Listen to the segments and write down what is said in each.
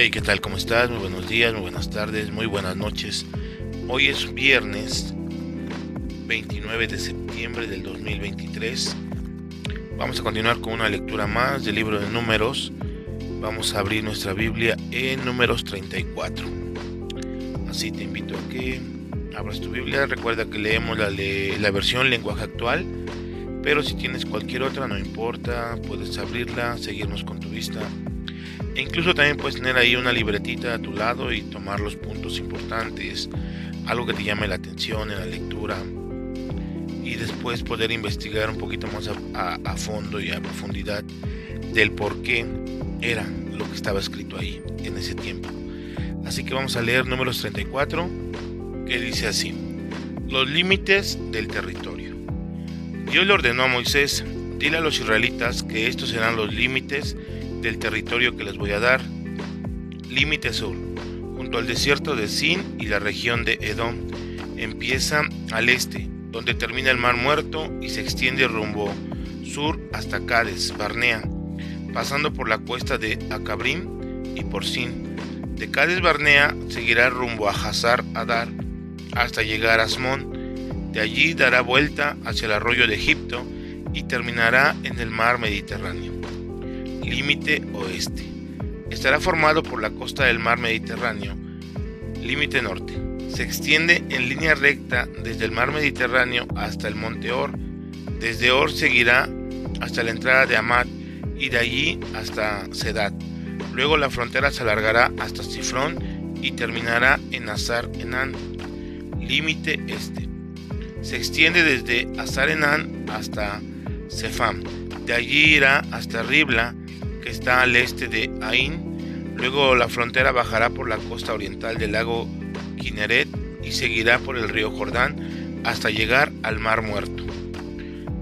Hey, ¿qué tal? ¿Cómo estás? Muy buenos días, muy buenas tardes, muy buenas noches. Hoy es viernes 29 de septiembre del 2023. Vamos a continuar con una lectura más del libro de números. Vamos a abrir nuestra Biblia en números 34. Así te invito a que abras tu Biblia. Recuerda que leemos la, la versión lenguaje actual. Pero si tienes cualquier otra, no importa, puedes abrirla, seguirnos con tu vista e incluso también puedes tener ahí una libretita a tu lado y tomar los puntos importantes, algo que te llame la atención en la lectura y después poder investigar un poquito más a, fondo y a profundidad del por qué era lo que estaba escrito ahí en ese tiempo. Así que vamos a leer números 34 que dice así, los límites del territorio. Dios le ordenó a Moisés, dile a los israelitas que estos serán los límites del territorio que les voy a dar. Límite sur, junto al desierto de Sin y la región de Edom. Empieza al este, donde termina el Mar Muerto y se extiende rumbo sur hasta Cades, Barnea, pasando por la cuesta de Acabrim y por Sin. De Cades Barnea seguirá rumbo a Hazar Adar hasta llegar a Asmón. De allí dará vuelta hacia el arroyo de Egipto y terminará en el mar Mediterráneo límite oeste. Estará formado por la costa del mar Mediterráneo, límite norte. Se extiende en línea recta desde el mar Mediterráneo hasta el monte Or. Desde Or seguirá hasta la entrada de Amat y de allí hasta Sedat. Luego la frontera se alargará hasta Sifrón y terminará en Azar Enan, límite este. Se extiende desde Azar Enan hasta Sefam. De allí irá hasta Ribla está al este de Ain. Luego la frontera bajará por la costa oriental del lago Kineret y seguirá por el río Jordán hasta llegar al Mar Muerto.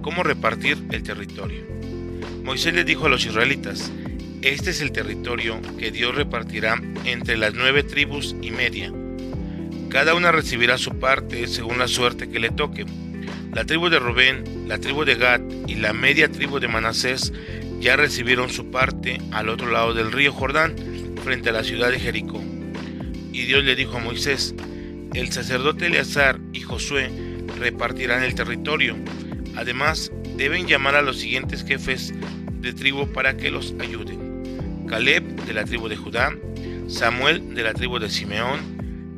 ¿Cómo repartir el territorio? Moisés le dijo a los israelitas, este es el territorio que Dios repartirá entre las nueve tribus y media. Cada una recibirá su parte según la suerte que le toque. La tribu de Rubén, la tribu de Gad y la media tribu de Manasés ya recibieron su parte al otro lado del río Jordán, frente a la ciudad de Jericó. Y Dios le dijo a Moisés, el sacerdote Eleazar y Josué repartirán el territorio. Además, deben llamar a los siguientes jefes de tribu para que los ayuden. Caleb de la tribu de Judá, Samuel de la tribu de Simeón,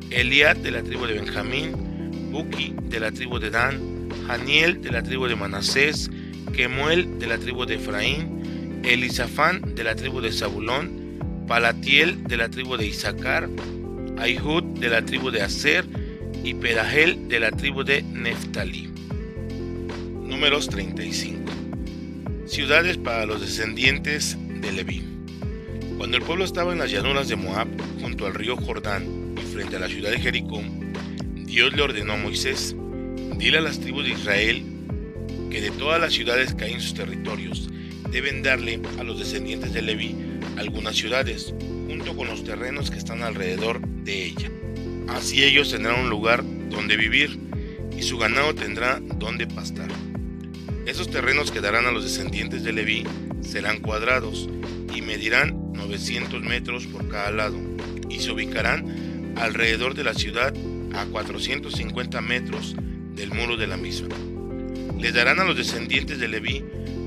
Eliad de la tribu de Benjamín, Buki de la tribu de Dan, Janiel de la tribu de Manasés, Kemuel de la tribu de Efraín, Elisafán de la tribu de Zabulón, Palatiel de la tribu de Isaacar, Aihud de la tribu de Aser y Pedahel de la tribu de Neftalí. Números 35. Ciudades para los descendientes de Leví. Cuando el pueblo estaba en las llanuras de Moab, junto al río Jordán y frente a la ciudad de Jericó, Dios le ordenó a Moisés, dile a las tribus de Israel que de todas las ciudades que hay en sus territorios, deben darle a los descendientes de Leví algunas ciudades, junto con los terrenos que están alrededor de ella. Así ellos tendrán un lugar donde vivir y su ganado tendrá donde pastar. Esos terrenos que darán a los descendientes de Leví serán cuadrados y medirán 900 metros por cada lado y se ubicarán alrededor de la ciudad a 450 metros del muro de la misma. Les darán a los descendientes de Leví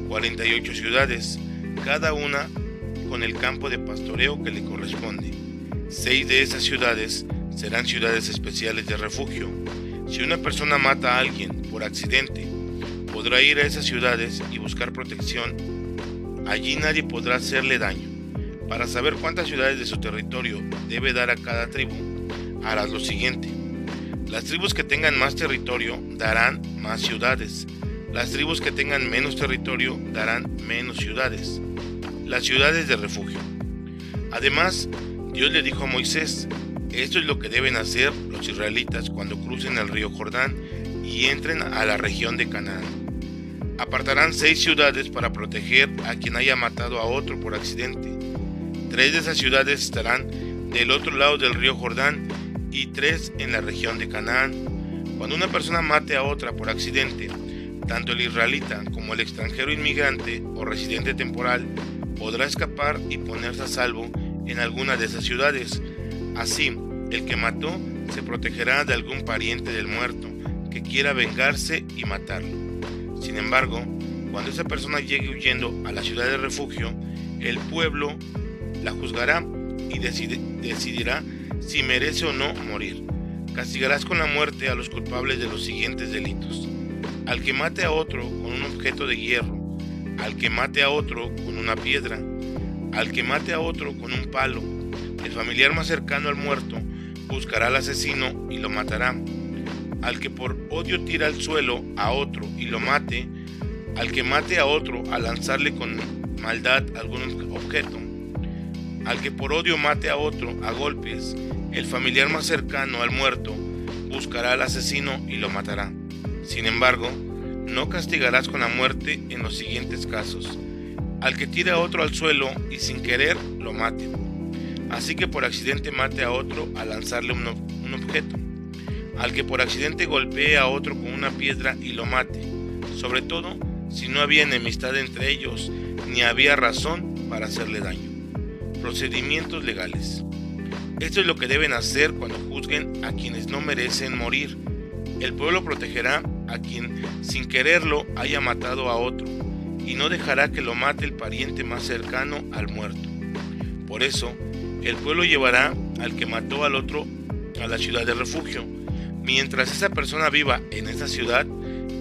48 ciudades, cada una con el campo de pastoreo que le corresponde. Seis de esas ciudades serán ciudades especiales de refugio. Si una persona mata a alguien por accidente, podrá ir a esas ciudades y buscar protección. Allí nadie podrá hacerle daño. Para saber cuántas ciudades de su territorio debe dar a cada tribu, harás lo siguiente. Las tribus que tengan más territorio darán más ciudades las tribus que tengan menos territorio darán menos ciudades. Las ciudades de refugio. Además, Dios le dijo a Moisés, esto es lo que deben hacer los israelitas cuando crucen el río Jordán y entren a la región de Canaán. Apartarán seis ciudades para proteger a quien haya matado a otro por accidente. Tres de esas ciudades estarán del otro lado del río Jordán y tres en la región de Canaán. Cuando una persona mate a otra por accidente, tanto el israelita como el extranjero inmigrante o residente temporal podrá escapar y ponerse a salvo en alguna de esas ciudades. Así, el que mató se protegerá de algún pariente del muerto que quiera vengarse y matarlo. Sin embargo, cuando esa persona llegue huyendo a la ciudad de refugio, el pueblo la juzgará y decidirá si merece o no morir. Castigarás con la muerte a los culpables de los siguientes delitos. Al que mate a otro con un objeto de hierro, al que mate a otro con una piedra, al que mate a otro con un palo. El familiar más cercano al muerto buscará al asesino y lo matará. Al que por odio tira al suelo a otro y lo mate, al que mate a otro al lanzarle con maldad algún objeto, al que por odio mate a otro a golpes, el familiar más cercano al muerto buscará al asesino y lo matará. Sin embargo, no castigarás con la muerte en los siguientes casos. Al que tire a otro al suelo y sin querer lo mate. Así que por accidente mate a otro al lanzarle un, un objeto. Al que por accidente golpee a otro con una piedra y lo mate. Sobre todo si no había enemistad entre ellos ni había razón para hacerle daño. Procedimientos legales. Esto es lo que deben hacer cuando juzguen a quienes no merecen morir. El pueblo protegerá a quien sin quererlo haya matado a otro y no dejará que lo mate el pariente más cercano al muerto. Por eso, el pueblo llevará al que mató al otro a la ciudad de refugio. Mientras esa persona viva en esa ciudad,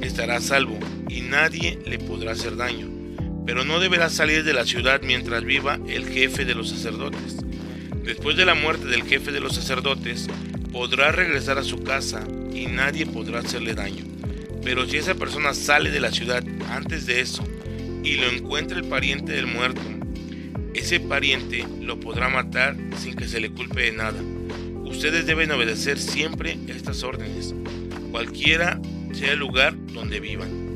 estará a salvo y nadie le podrá hacer daño pero no deberá salir de la ciudad mientras viva el jefe de los sacerdotes. Después de la muerte del jefe de los sacerdotes, podrá regresar a su casa y nadie podrá hacerle daño. Pero si esa persona sale de la ciudad antes de eso y lo encuentra el pariente del muerto, ese pariente lo podrá matar sin que se le culpe de nada. Ustedes deben obedecer siempre estas órdenes, cualquiera sea el lugar donde vivan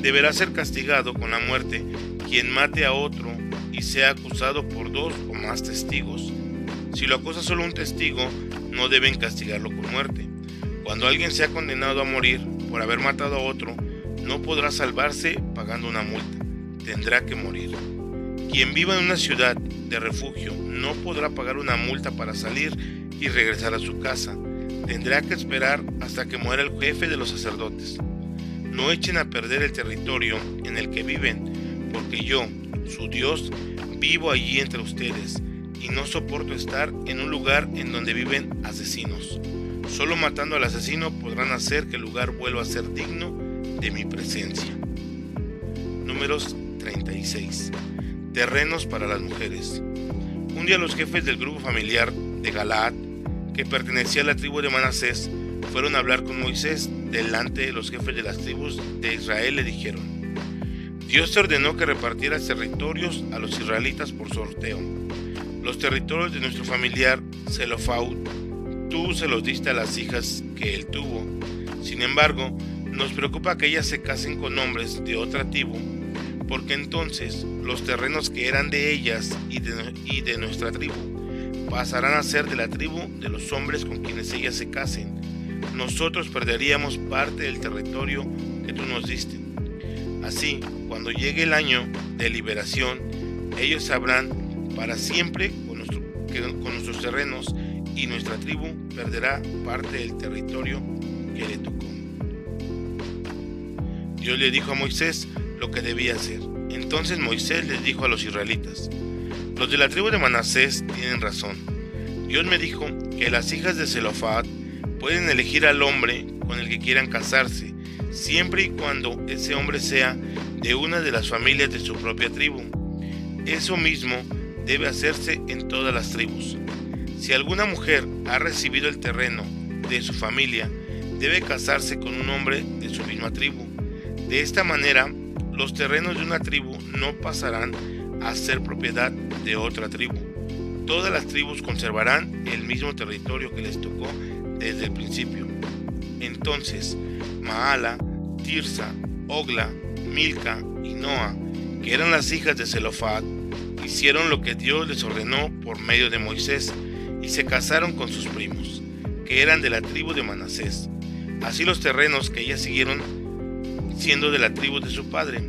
deberá ser castigado con la muerte quien mate a otro y sea acusado por dos o más testigos. Si lo acusa solo un testigo, no deben castigarlo con muerte. Cuando alguien sea condenado a morir por haber matado a otro, no podrá salvarse pagando una multa. Tendrá que morir. Quien viva en una ciudad de refugio no podrá pagar una multa para salir y regresar a su casa. Tendrá que esperar hasta que muera el jefe de los sacerdotes. No echen a perder el territorio en el que viven, porque yo, su Dios, vivo allí entre ustedes, y no soporto estar en un lugar en donde viven asesinos. Solo matando al asesino podrán hacer que el lugar vuelva a ser digno de mi presencia. Números 36. Terrenos para las mujeres. Un día los jefes del grupo familiar de Galaad, que pertenecía a la tribu de Manasés, fueron a hablar con Moisés delante de los jefes de las tribus de Israel le dijeron, Dios te ordenó que repartieras territorios a los israelitas por sorteo. Los territorios de nuestro familiar Zelofaud, tú se los diste a las hijas que él tuvo. Sin embargo, nos preocupa que ellas se casen con hombres de otra tribu, porque entonces los terrenos que eran de ellas y de, nuestra tribu pasarán a ser de la tribu de los hombres con quienes ellas se casen nosotros perderíamos parte del territorio que tú nos diste. Así, cuando llegue el año de liberación, ellos sabrán para siempre con nuestros terrenos y nuestra tribu perderá parte del territorio que le tocó. Dios le dijo a Moisés lo que debía hacer. Entonces Moisés les dijo a los israelitas, los de la tribu de Manasés tienen razón. Dios me dijo que las hijas de Zelofat pueden elegir al hombre con el que quieran casarse, siempre y cuando ese hombre sea de una de las familias de su propia tribu. Eso mismo debe hacerse en todas las tribus. Si alguna mujer ha recibido el terreno de su familia, debe casarse con un hombre de su misma tribu. De esta manera, los terrenos de una tribu no pasarán a ser propiedad de otra tribu. Todas las tribus conservarán el mismo territorio que les tocó desde el principio. Entonces, Maala, Tirsa, Ogla, Milca y Noa, que eran las hijas de Zelofat, hicieron lo que Dios les ordenó por medio de Moisés y se casaron con sus primos, que eran de la tribu de Manasés. Así los terrenos que ellas siguieron siendo de la tribu de su padre.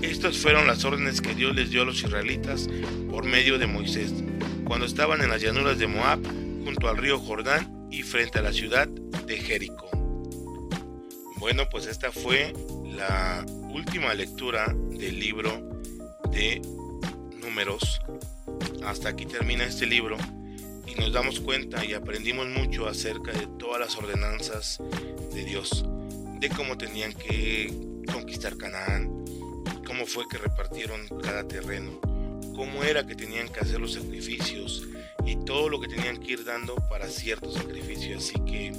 Estas fueron las órdenes que Dios les dio a los israelitas por medio de Moisés, cuando estaban en las llanuras de Moab, junto al río Jordán y frente a la ciudad de Jericó. Bueno, pues esta fue la última lectura del libro de números. Hasta aquí termina este libro nos damos cuenta y aprendimos mucho acerca de todas las ordenanzas de Dios, de cómo tenían que conquistar Canaán, cómo fue que repartieron cada terreno, cómo era que tenían que hacer los sacrificios y todo lo que tenían que ir dando para ciertos sacrificios. Así que,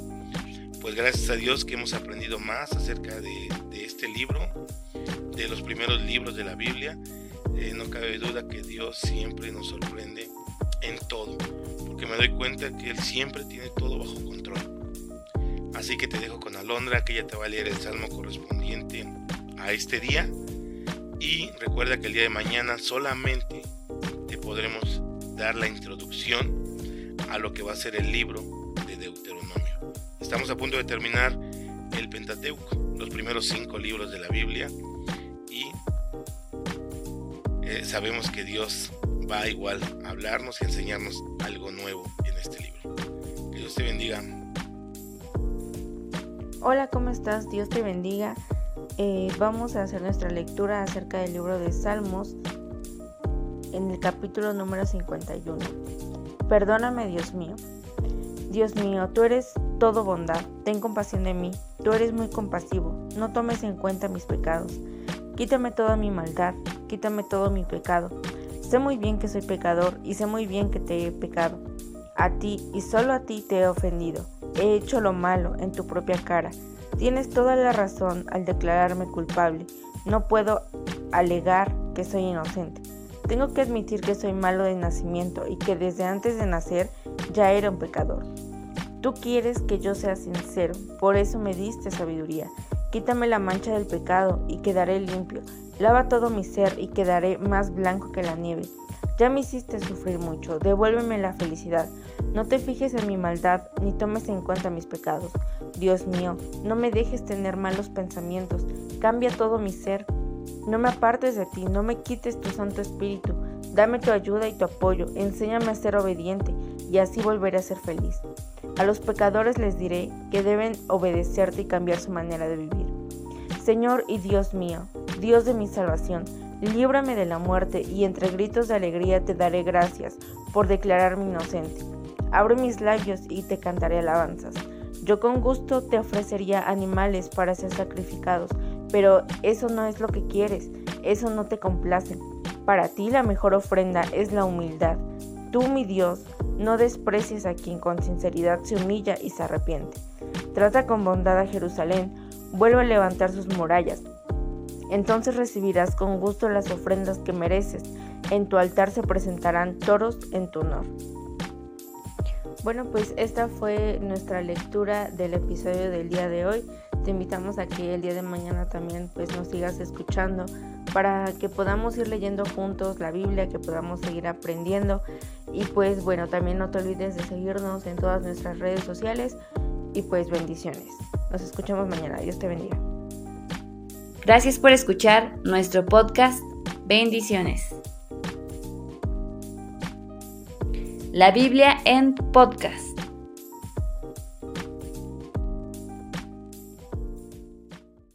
pues gracias a Dios que hemos aprendido más acerca de, este libro, de los primeros libros de la Biblia. Eh, no cabe duda que Dios siempre nos sorprende en todo, porque me doy cuenta que Él siempre tiene todo bajo control. Así que te dejo con Alondra, que ella te va a leer el salmo correspondiente a este día. Y recuerda que el día de mañana solamente te podremos dar la introducción a lo que va a ser el libro de Deuteronomio. Estamos a punto de terminar el Pentateuco, los primeros cinco libros de la Biblia. Y eh, sabemos que Dios va igual hablarnos y enseñarnos algo nuevo en este libro. Dios te bendiga. Hola, ¿cómo estás? Dios te bendiga. Eh, vamos a hacer nuestra lectura acerca del libro de Salmos en el capítulo número 51. Perdóname, Dios mío. Dios mío, tú eres todo bondad, ten compasión de mí, tú eres muy compasivo, no tomes en cuenta mis pecados. Quítame toda mi maldad, quítame todo mi pecado. Sé muy bien que soy pecador y sé muy bien que te he pecado. A ti y solo a ti te he ofendido. He hecho lo malo en tu propia cara. Tienes toda la razón al declararme culpable. No puedo alegar que soy inocente. Tengo que admitir que soy malo de nacimiento y que desde antes de nacer ya era un pecador. Tú quieres que yo sea sincero, por eso me diste sabiduría. Quítame la mancha del pecado y quedaré limpio. Lava todo mi ser y quedaré más blanco que la nieve. Ya me hiciste sufrir mucho, devuélveme la felicidad. No te fijes en mi maldad, ni tomes en cuenta mis pecados. Dios mío, no me dejes tener malos pensamientos, cambia todo mi ser. No me apartes de ti, no me quites tu Santo Espíritu. Dame tu ayuda y tu apoyo, enséñame a ser obediente, y así volveré a ser feliz. A los pecadores les diré que deben obedecerte y cambiar su manera de vivir. Señor y Dios mío, Dios de mi salvación, líbrame de la muerte y entre gritos de alegría te daré gracias por declararme inocente. Abre mis labios y te cantaré alabanzas. Yo con gusto te ofrecería animales para ser sacrificados, pero eso no es lo que quieres, eso no te complace. Para ti la mejor ofrenda es la humildad. Tú, mi Dios, no desprecies a quien con sinceridad se humilla y se arrepiente. Trata con bondad a Jerusalén, vuelve a levantar sus murallas, entonces recibirás con gusto las ofrendas que mereces. En tu altar se presentarán toros en tu honor. Bueno, pues esta fue nuestra lectura del episodio del día de hoy. Te invitamos a que el día de mañana también pues nos sigas escuchando para que podamos ir leyendo juntos la Biblia, que podamos seguir aprendiendo. Y pues bueno, también no te olvides de seguirnos en todas nuestras redes sociales y pues bendiciones. Nos escuchamos mañana. Dios te bendiga. Gracias por escuchar nuestro podcast. Bendiciones. La Biblia en podcast.